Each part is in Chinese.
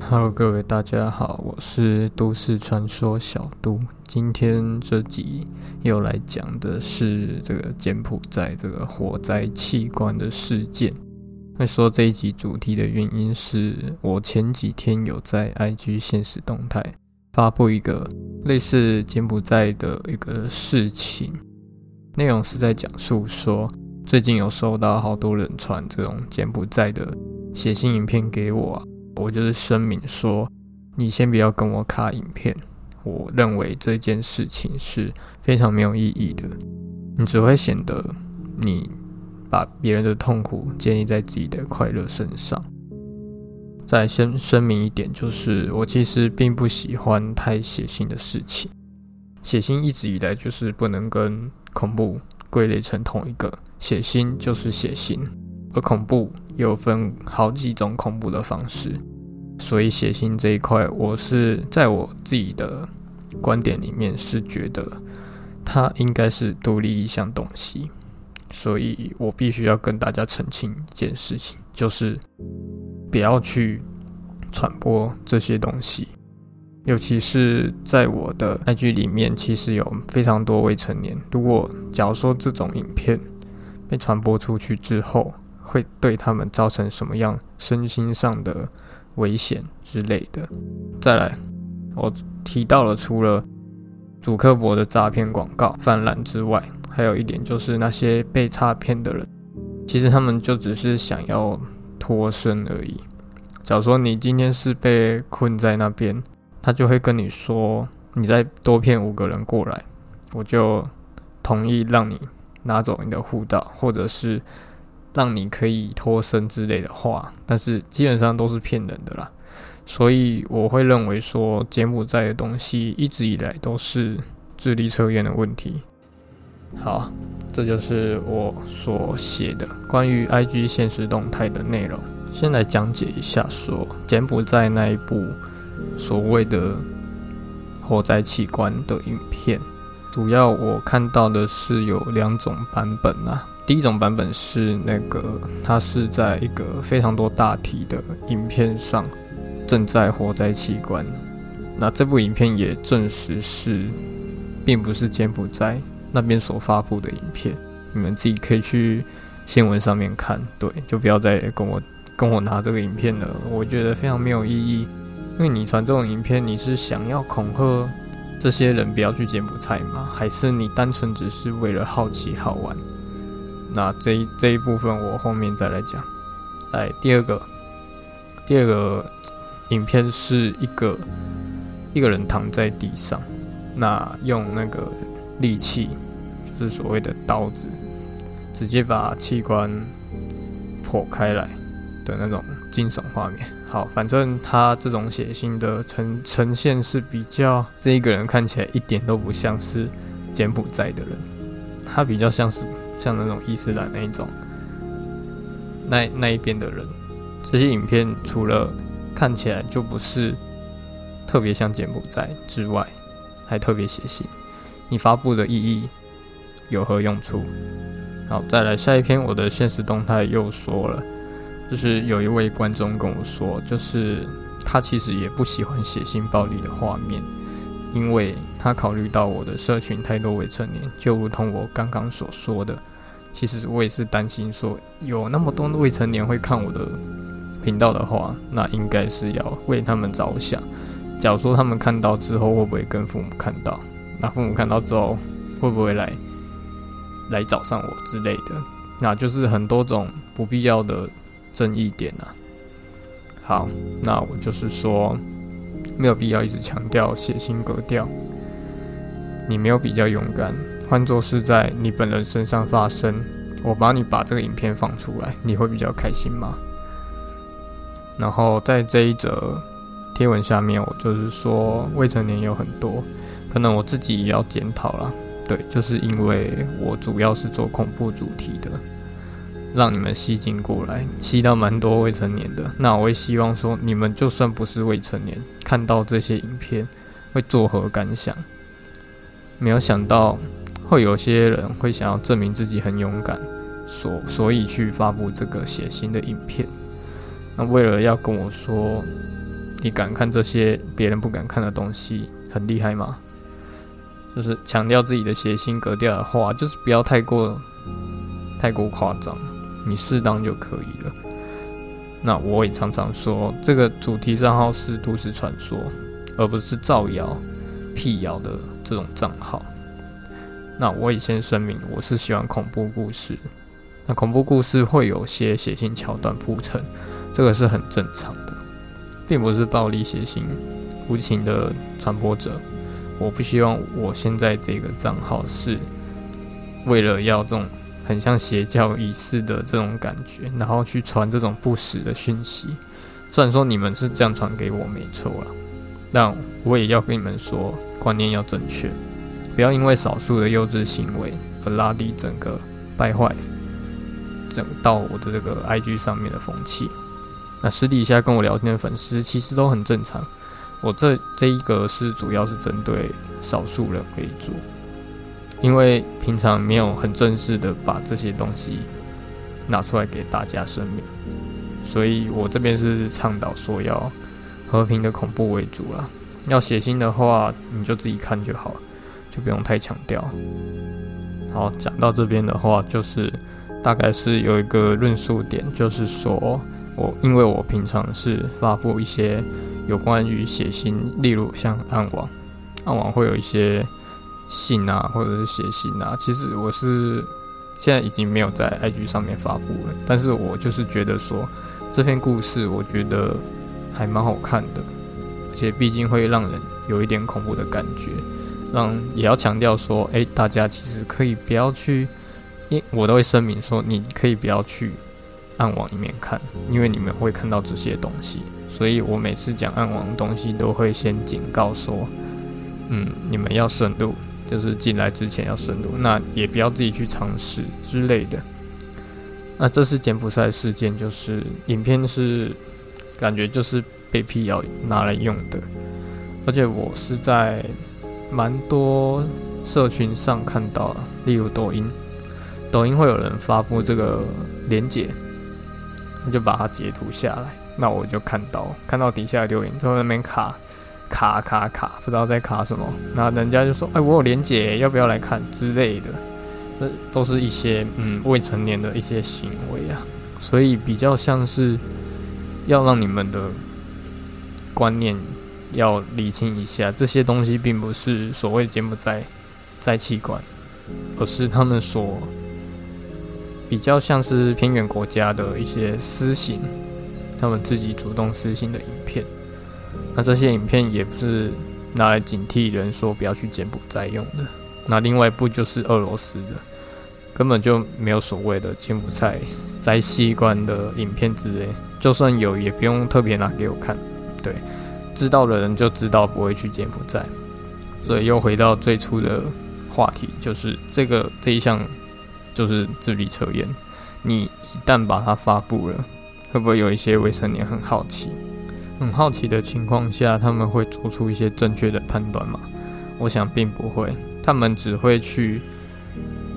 Hello，各位大家好，我是都市传说小都。今天这集又来讲的是这个柬埔寨这个火灾器官的事件。会说这一集主题的原因是我前几天有在 IG 现实动态发布一个类似柬埔寨的一个事情，内容是在讲述说最近有收到好多人传这种柬埔寨的写信影片给我啊。我就是声明说，你先不要跟我卡影片。我认为这件事情是非常没有意义的，你只会显得你把别人的痛苦建立在自己的快乐身上。再先声明一点，就是我其实并不喜欢太血腥的事情。血腥一直以来就是不能跟恐怖归类成同一个，血腥就是血腥。而恐怖有分好几种恐怖的方式，所以写信这一块，我是在我自己的观点里面是觉得它应该是独立一项东西，所以我必须要跟大家澄清一件事情，就是不要去传播这些东西，尤其是在我的 IG 里面，其实有非常多未成年。如果假如说这种影片被传播出去之后，会对他们造成什么样身心上的危险之类的。再来，我提到了除了主客博的诈骗广告泛滥之外，还有一点就是那些被诈骗的人，其实他们就只是想要脱身而已。假如说你今天是被困在那边，他就会跟你说：“你再多骗五个人过来，我就同意让你拿走你的护照，或者是。”让你可以脱身之类的话，但是基本上都是骗人的啦。所以我会认为说，柬埔寨的东西一直以来都是智力测验的问题。好，这就是我所写的关于 IG 现实动态的内容。先来讲解一下，说柬埔寨那一部所谓的火灾器官的影片，主要我看到的是有两种版本啊。第一种版本是那个，它是在一个非常多大体的影片上正在火灾器官。那这部影片也证实是，并不是柬埔寨那边所发布的影片。你们自己可以去新闻上面看，对，就不要再跟我跟我拿这个影片了。我觉得非常没有意义，因为你传这种影片，你是想要恐吓这些人不要去柬埔寨吗？还是你单纯只是为了好奇好玩？那这这一部分我后面再来讲。来，第二个，第二个影片是一个一个人躺在地上，那用那个利器，就是所谓的刀子，直接把器官剖开来的那种惊悚画面。好，反正他这种写信的呈呈现是比较，这一个人看起来一点都不像是柬埔寨的人，他比较像是。像那种伊斯兰那一种，那那一边的人，这些影片除了看起来就不是特别像柬埔寨之外，还特别写信。你发布的意义有何用处？好，再来下一篇，我的现实动态又说了，就是有一位观众跟我说，就是他其实也不喜欢血腥暴力的画面。因为他考虑到我的社群太多未成年，就如同我刚刚所说的，其实我也是担心说有那么多未成年会看我的频道的话，那应该是要为他们着想。假如说他们看到之后会不会跟父母看到？那父母看到之后会不会来来找上我之类的？那就是很多种不必要的争议点啊。好，那我就是说。没有必要一直强调血腥格调。你没有比较勇敢，换作是在你本人身上发生，我帮你把这个影片放出来，你会比较开心吗？然后在这一则贴文下面，我就是说未成年有很多，可能我自己也要检讨了。对，就是因为我主要是做恐怖主题的。让你们吸进过来，吸到蛮多未成年的。那我会希望说，你们就算不是未成年，看到这些影片会作何感想？没有想到会有些人会想要证明自己很勇敢，所所以去发布这个血腥的影片。那为了要跟我说，你敢看这些别人不敢看的东西，很厉害吗？就是强调自己的血腥格调的话，就是不要太过太过夸张，你适当就可以了。那我也常常说，这个主题账号是都市传说，而不是造谣、辟谣的这种账号。那我也先声明，我是喜欢恐怖故事。那恐怖故事会有些血腥桥段铺陈，这个是很正常的，并不是暴力血腥、无情的传播者。我不希望我现在这个账号是为了要这种很像邪教仪式的这种感觉，然后去传这种不实的讯息。虽然说你们是这样传给我没错啦，但我也要跟你们说，观念要正确。不要因为少数的幼稚行为而拉低整个败坏整到我的这个 IG 上面的风气。那私底下跟我聊天的粉丝其实都很正常。我这这一个是主要是针对少数人为主，因为平常没有很正式的把这些东西拿出来给大家声明，所以我这边是倡导说要和平的恐怖为主啦。要血腥的话，你就自己看就好。就不用太强调。好，讲到这边的话，就是大概是有一个论述点，就是说我因为我平常是发布一些有关于写信，例如像暗网，暗网会有一些信啊，或者是写信啊。其实我是现在已经没有在 IG 上面发布了，但是我就是觉得说这篇故事，我觉得还蛮好看的，而且毕竟会让人有一点恐怖的感觉。让也要强调说，哎，大家其实可以不要去，因我都会声明说，你可以不要去暗网里面看，因为你们会看到这些东西。所以我每次讲暗网的东西，都会先警告说，嗯，你们要慎入，就是进来之前要慎入，那也不要自己去尝试之类的。那这次柬埔寨事件，就是影片是感觉就是被辟谣拿来用的，而且我是在。蛮多社群上看到，例如抖音，抖音会有人发布这个连结，你就把它截图下来，那我就看到，看到底下留言就在那边卡卡卡卡，不知道在卡什么，那人家就说，哎，我有连结，要不要来看之类的，这都是一些嗯未成年的一些行为啊，所以比较像是要让你们的观念。要理清一下，这些东西并不是所谓柬埔寨在器官，而是他们所比较像是偏远国家的一些私刑，他们自己主动私刑的影片。那这些影片也不是拿来警惕人说不要去柬埔寨用的。那另外一部就是俄罗斯的，根本就没有所谓的柬埔寨摘器官的影片之类，就算有也不用特别拿给我看，对。知道的人就知道不会去柬埔寨，所以又回到最初的话题，就是这个这一项就是智力测验。你一旦把它发布了，会不会有一些未成年很好奇？很好奇的情况下，他们会做出一些正确的判断吗？我想并不会，他们只会去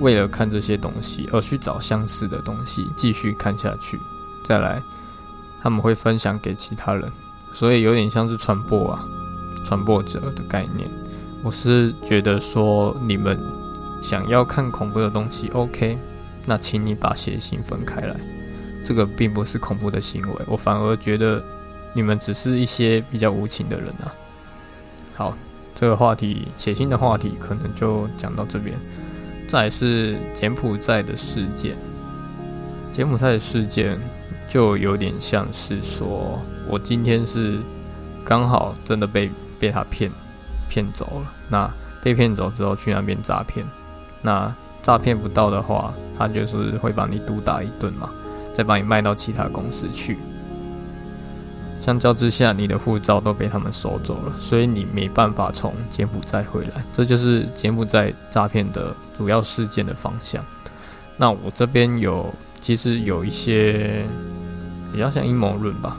为了看这些东西而去找相似的东西继续看下去，再来他们会分享给其他人。所以有点像是传播啊，传播者的概念。我是觉得说，你们想要看恐怖的东西，OK，那请你把血腥分开来。这个并不是恐怖的行为，我反而觉得你们只是一些比较无情的人啊。好，这个话题，写信的话题可能就讲到这边。再是柬埔寨的事件，柬埔寨的事件。就有点像是说，我今天是刚好真的被被他骗骗走了。那被骗走之后去那边诈骗，那诈骗不到的话，他就是会把你毒打一顿嘛，再把你卖到其他公司去。相较之下，你的护照都被他们收走了，所以你没办法从柬埔寨回来。这就是柬埔寨诈骗的主要事件的方向。那我这边有，其实有一些。比较像阴谋论吧，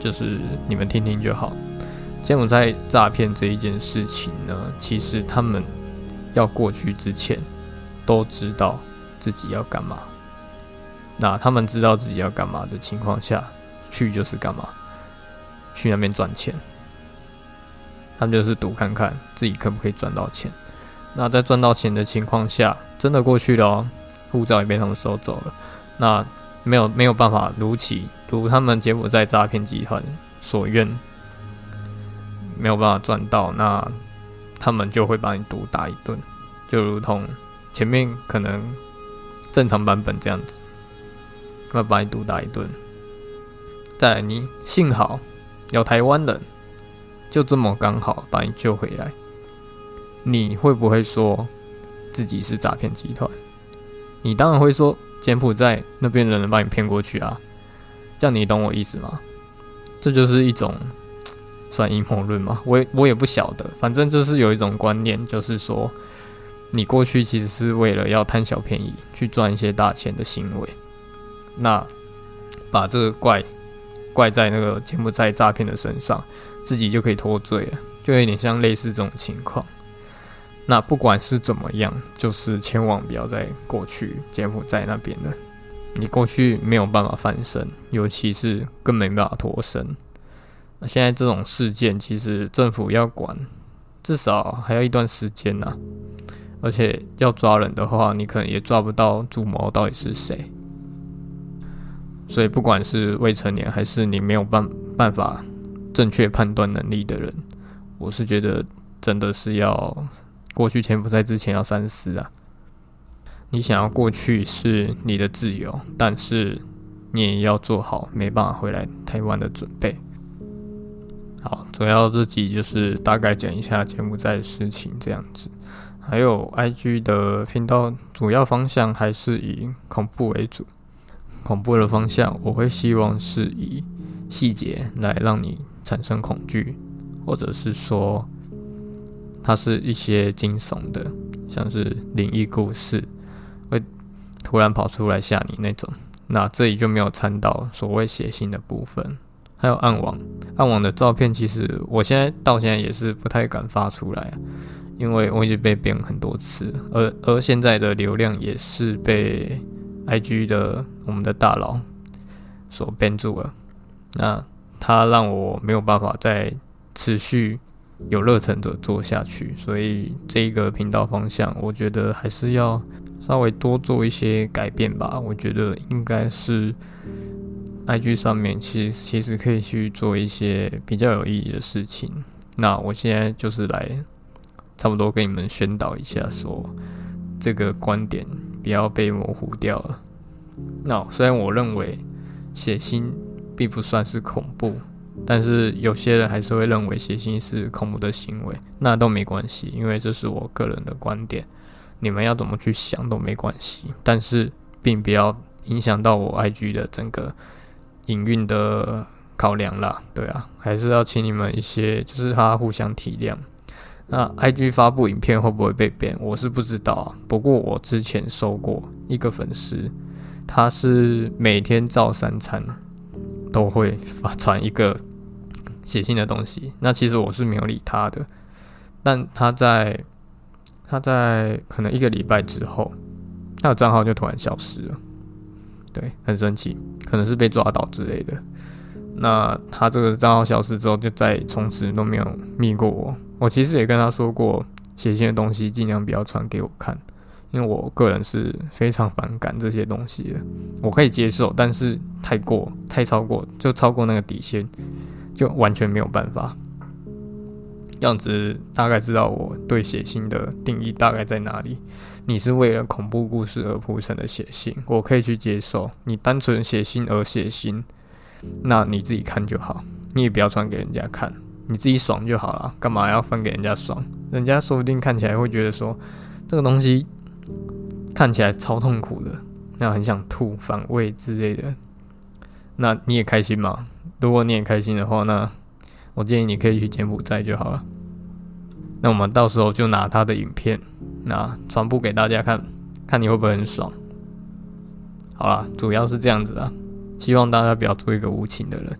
就是你们听听就好。柬埔寨诈骗这一件事情呢，其实他们要过去之前都知道自己要干嘛。那他们知道自己要干嘛的情况下去就是干嘛，去那边赚钱，他们就是赌看看自己可不可以赚到钱。那在赚到钱的情况下，真的过去了，护照也被他们收走了。那没有没有办法如期如他们柬埔寨诈骗集团所愿，没有办法赚到，那他们就会把你毒打一顿，就如同前面可能正常版本这样子，会把你毒打一顿。再来，你幸好有台湾人，就这么刚好把你救回来。你会不会说自己是诈骗集团？你当然会说柬埔寨那边的人把你骗过去啊，这样你懂我意思吗？这就是一种算阴谋论吗？我也我也不晓得，反正就是有一种观念，就是说你过去其实是为了要贪小便宜，去赚一些大钱的行为，那把这个怪怪在那个柬埔寨诈骗的身上，自己就可以脱罪了，就有点像类似这种情况。那不管是怎么样，就是千万不要再过去柬埔寨那边了。你过去没有办法翻身，尤其是更没办法脱身。那现在这种事件，其实政府要管，至少还要一段时间呐。而且要抓人的话，你可能也抓不到主谋到底是谁。所以不管是未成年，还是你没有办办法正确判断能力的人，我是觉得真的是要。过去潜伏在之前要三思啊！你想要过去是你的自由，但是你也要做好没办法回来台湾的准备。好，主要这集就是大概讲一下柬埔寨的事情这样子。还有 IG 的频道主要方向还是以恐怖为主，恐怖的方向我会希望是以细节来让你产生恐惧，或者是说。它是一些惊悚的，像是灵异故事，会突然跑出来吓你那种。那这里就没有参到所谓血腥的部分。还有暗网，暗网的照片，其实我现在到现在也是不太敢发出来，因为我已经被编很多次，而而现在的流量也是被 IG 的我们的大佬所编住了。那他让我没有办法再持续。有热忱的做下去，所以这个频道方向，我觉得还是要稍微多做一些改变吧。我觉得应该是 IG 上面，其实其实可以去做一些比较有意义的事情。那我现在就是来差不多跟你们宣导一下，说这个观点不要被模糊掉了。那虽然我认为血腥并不算是恐怖。但是有些人还是会认为血腥是恐怖的行为，那都没关系，因为这是我个人的观点，你们要怎么去想都没关系。但是并不要影响到我 IG 的整个营运的考量啦，对啊，还是要请你们一些，就是他互相体谅。那 IG 发布影片会不会被编，我是不知道啊。不过我之前收过一个粉丝，他是每天照三餐都会发传一个。写信的东西，那其实我是没有理他的，但他在他在可能一个礼拜之后，他的账号就突然消失了，对，很神奇，可能是被抓到之类的。那他这个账号消失之后，就再从此都没有密过我。我其实也跟他说过，写信的东西尽量不要传给我看，因为我个人是非常反感这些东西的。我可以接受，但是太过太超过，就超过那个底线。就完全没有办法，样子大概知道我对写信的定义大概在哪里。你是为了恐怖故事而铺成的写信，我可以去接受。你单纯写信而写信，那你自己看就好，你也不要传给人家看，你自己爽就好了。干嘛要分给人家爽？人家说不定看起来会觉得说这个东西看起来超痛苦的，那很想吐、反胃之类的。那你也开心吗？如果你也开心的话，那我建议你可以去柬埔寨就好了。那我们到时候就拿他的影片，那传播给大家看，看你会不会很爽。好了，主要是这样子啊，希望大家不要做一个无情的人。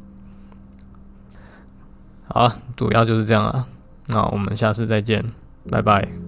好，主要就是这样啊。那我们下次再见，拜拜。